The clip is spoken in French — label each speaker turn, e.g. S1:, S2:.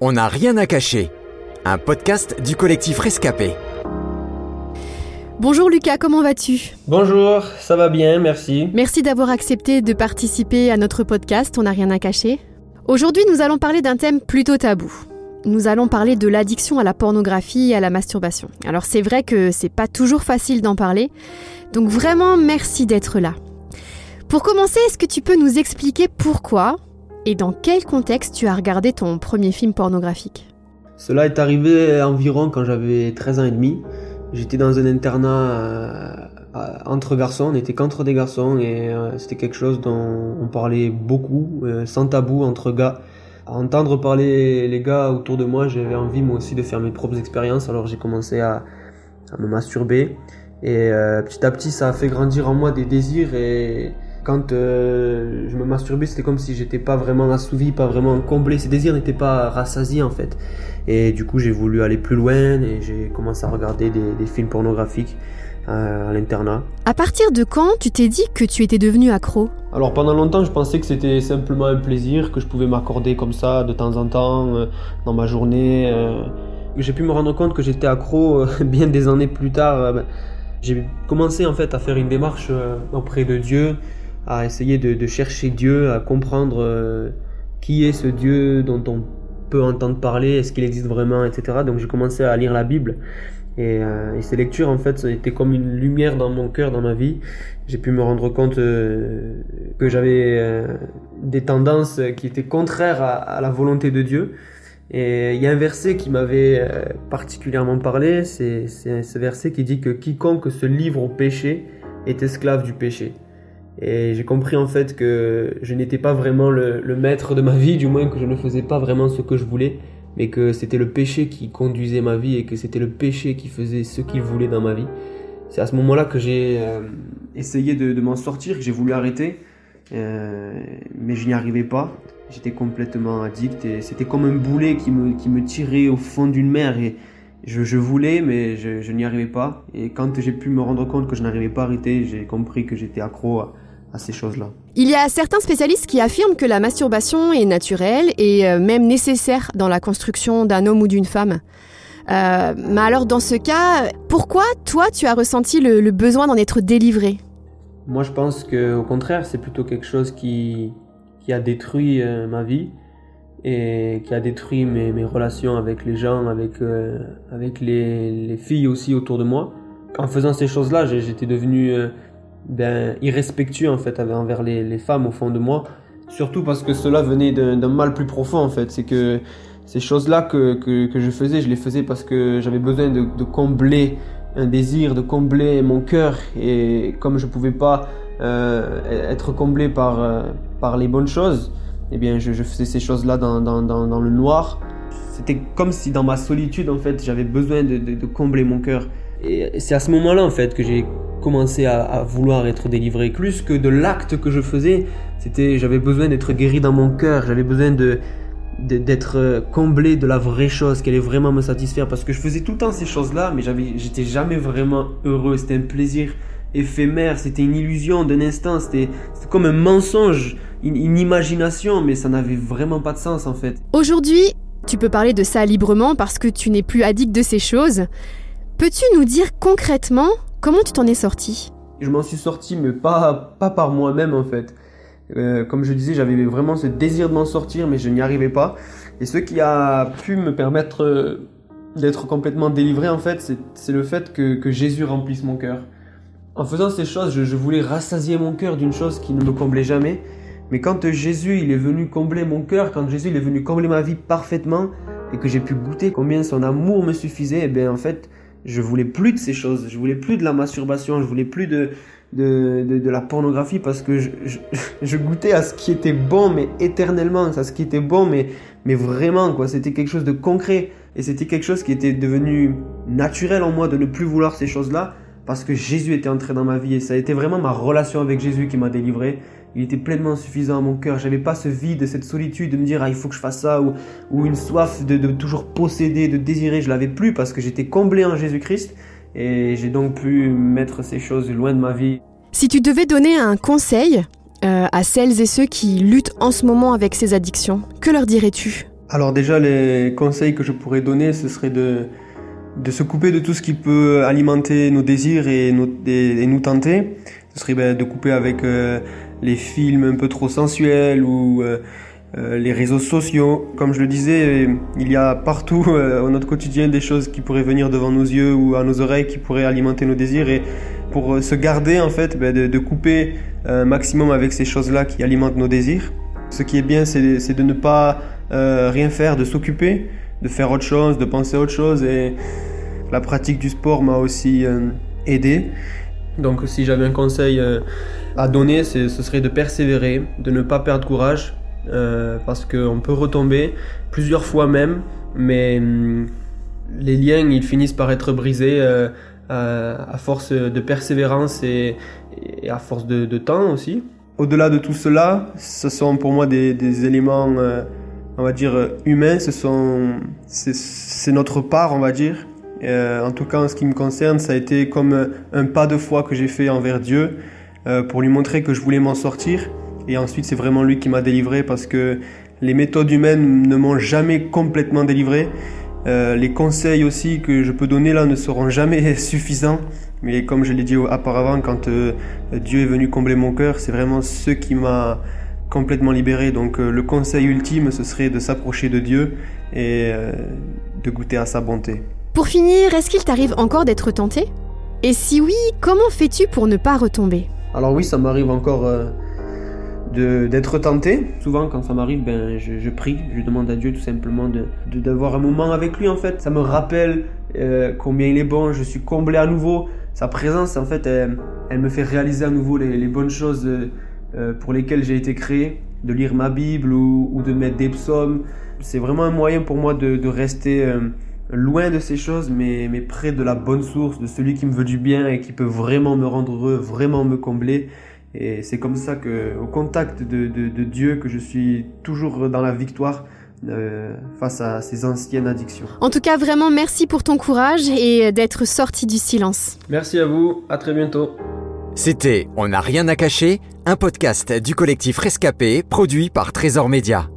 S1: On n'a rien à cacher. Un podcast du collectif Rescapé.
S2: Bonjour Lucas, comment vas-tu?
S3: Bonjour, ça va bien, merci.
S2: Merci d'avoir accepté de participer à notre podcast On n'a rien à cacher. Aujourd'hui, nous allons parler d'un thème plutôt tabou. Nous allons parler de l'addiction à la pornographie et à la masturbation. Alors c'est vrai que c'est pas toujours facile d'en parler, donc vraiment merci d'être là. Pour commencer, est-ce que tu peux nous expliquer pourquoi et dans quel contexte tu as regardé ton premier film pornographique?
S3: Cela est arrivé environ quand j'avais 13 ans et demi. J'étais dans un internat euh, entre garçons, on n'était qu'entre des garçons et euh, c'était quelque chose dont on parlait beaucoup, euh, sans tabou entre gars. À entendre parler les gars autour de moi, j'avais envie moi aussi de faire mes propres expériences, alors j'ai commencé à, à, me masturber et petit à petit ça a fait grandir en moi des désirs et quand euh, je me masturbais, c'était comme si j'étais pas vraiment assouvi, pas vraiment comblé. Ces désirs n'étaient pas rassasiés en fait. Et du coup, j'ai voulu aller plus loin et j'ai commencé à regarder des, films pornographiques euh, à l'internat.
S2: À partir de quand tu t'es dit que tu étais devenu accro?
S3: Alors pendant longtemps, je pensais que c'était simplement un plaisir que je pouvais m'accorder comme ça de temps en temps euh, dans ma journée. J'ai pu me rendre compte que j'étais accro bien des années plus tard. j'ai commencé en fait à faire une démarche auprès de Dieu à essayer de, chercher Dieu, à comprendre euh, qui est ce Dieu dont on peut entendre parler, est-ce qu'il existe vraiment, etc. Donc j'ai commencé à lire la Bible. Et, euh, ces lectures, en fait, étaient comme une lumière dans mon cœur, dans ma vie. J'ai pu me rendre compte euh, que j'avais des tendances qui étaient contraires à, la volonté de Dieu. Et il y a un verset qui m'avait particulièrement parlé, c'est ce verset qui dit que quiconque se livre au péché est esclave du péché. Et j'ai compris en fait que je n'étais pas vraiment le, maître de ma vie, du moins que je ne faisais pas vraiment ce que je voulais, mais que c'était le péché qui conduisait ma vie et que c'était le péché qui faisait ce qu'il voulait dans ma vie. C'est à ce moment-là que j'ai euh, essayé de, m'en sortir, que j'ai voulu arrêter, euh, mais je n'y arrivais pas. J'étais complètement addict et c'était comme un boulet qui me, qui me tirait au fond d'une mer et je, voulais mais je, n'y arrivais pas. Et quand j'ai pu me rendre compte que je n'arrivais pas à arrêter, j'ai compris que j'étais accro ces choses-là.
S2: Il y a certains spécialistes qui affirment que la masturbation est naturelle et euh, même nécessaire dans la construction d'un homme ou d'une femme. Euh, mais alors dans ce cas, pourquoi toi tu as ressenti le, besoin d'en être délivré?
S3: Moi je pense que au contraire c'est plutôt quelque chose qui, qui a détruit euh, ma vie et qui a détruit mes, mes relations avec les gens, avec, avec les, les, filles aussi autour de moi. En faisant ces choses-là j'étais devenu irrespectueux en fait envers les, femmes au fond de moi. Surtout parce que cela venait d'un mal plus profond en fait. C'est que ces choses-là que, que, je faisais, je les faisais parce que j'avais besoin de, combler un désir, de combler mon cœur. Et comme je pouvais pas euh, être comblé par, euh, par les bonnes choses, eh bien je, faisais ces choses-là dans, dans, dans, le noir. C'était comme si dans ma solitude en fait j'avais besoin de, de, de combler mon cœur. Et c'est à ce moment-là en fait que j'ai commencé à, vouloir être délivré plus que de l'acte que je faisais. C'était, j'avais besoin d'être guéri dans mon cœur, j'avais besoin de d'être euh, comblé de la vraie chose, qu'elle allait vraiment me satisfaire parce que je faisais tout le temps ces choses-là, mais j'avais, j'étais jamais vraiment heureux. C'était un plaisir éphémère, c'était une illusion d'un instant, c'était, comme un mensonge, une, une imagination, mais ça n'avait vraiment pas de sens en fait.
S2: Aujourd'hui, tu peux parler de ça librement parce que tu n'es plus addict de ces choses. Peux-tu nous dire concrètement Comment tu t'en es sorti?
S3: Je m'en suis sorti, mais pas, pas par moi-même en fait. Euh, comme je disais, j'avais vraiment ce désir de m'en sortir, mais je n'y arrivais pas. Et ce qui a pu me permettre euh, d'être complètement délivré, en fait, c'est le fait que, que, Jésus remplisse mon cœur. En faisant ces choses, je, je voulais rassasier mon cœur d'une chose qui ne me comblait jamais. Mais quand Jésus il est venu combler mon cœur, quand Jésus il est venu combler ma vie parfaitement, et que j'ai pu goûter combien son amour me suffisait, et eh bien en fait, je voulais plus de ces choses, je voulais plus de la masturbation, je voulais plus de, de, de, la pornographie parce que je, goûtais à ce qui était bon, mais éternellement, à ce qui était bon, mais, mais vraiment, quoi. C'était quelque chose de concret. Et c'était quelque chose qui était devenu naturel en moi de ne plus vouloir ces choses-là parce que Jésus était entré dans ma vie et ça a été vraiment ma relation avec Jésus qui m'a délivré il était pleinement suffisant à mon cœur. J'avais pas ce vide, cette solitude de me dire ah il faut que je fasse ça ou, ou une soif de, toujours posséder, de désirer. Je l'avais plus parce que j'étais comblé en Jésus-Christ et j'ai donc pu mettre ces choses loin de ma vie.
S2: Si tu devais donner un conseil euh, à celles et ceux qui luttent en ce moment avec ces addictions, que leur dirais-tu?
S3: Alors déjà, les conseils que je pourrais donner, ce serait de, de se couper de tout ce qui peut alimenter nos désirs et, et, nous tenter. Ce serait ben, de couper avec euh, les films un peu trop sensuels ou euh, euh, les réseaux sociaux. Comme je le disais, il y a partout dans notre quotidien des choses qui pourraient venir devant nos yeux ou à nos oreilles qui pourraient alimenter nos désirs. Et pour se garder, en fait, ben, de, couper un maximum avec ces choses-là qui alimentent nos désirs. Ce qui est bien, c'est de ne pas rien faire, de s'occuper de faire autre chose, de penser à autre chose. Et la pratique du sport m'a aussi euh, aidé. Donc si j'avais un conseil euh, à donner, ce serait de persévérer, de ne pas perdre courage, euh, parce qu'on peut retomber plusieurs fois même, mais hum, les liens ils finissent par être brisés à, force de persévérance et, à force de, temps aussi. Au-delà de tout cela, ce sont pour moi des, éléments on va dire, euh, humain, ce c'est notre part, on va dire. Euh, en tout cas, en ce qui me concerne, ça a été comme un pas de foi que j'ai fait envers Dieu euh, pour lui montrer que je voulais m'en sortir. Et ensuite, c'est vraiment lui qui m'a délivré parce que les méthodes humaines ne m'ont jamais complètement délivré. Euh, les conseils aussi que je peux donner là ne seront jamais suffisants. Mais comme je l'ai dit auparavant, quand euh, Dieu est venu combler mon cœur, c'est vraiment ce qui m'a complètement libéré. Donc euh, le conseil ultime, ce serait de s'approcher de Dieu et euh, de goûter à sa bonté.
S2: Pour finir, est-ce qu'il t'arrive encore d'être tenté? Et si oui, comment fais-tu pour ne pas retomber?
S3: Alors oui, ça m'arrive encore euh, d'être tenté. Souvent, quand ça m'arrive, ben, je, prie, je demande à Dieu tout simplement d'avoir de, un moment avec lui en fait. Ça me rappelle combien il est bon, je suis comblé à nouveau. Sa présence, en fait, elle, me fait réaliser à nouveau les, bonnes choses euh, pour lesquels j'ai été créé, de lire ma Bible ou, de mettre des psaumes. C'est vraiment un moyen pour moi de, rester euh, loin de ces choses, mais, mais près de la bonne source, de celui qui me veut du bien et qui peut vraiment me rendre heureux, vraiment me combler. Et c'est comme ça que, au contact de, de, Dieu, que je suis toujours dans la victoire. Euh, face à ces anciennes addictions.
S2: En tout cas, vraiment merci pour ton courage et d'être sorti du silence.
S3: Merci à vous, à très bientôt.
S1: C'était On n'a rien à cacher, un podcast du collectif Rescapé produit par Trésor Média.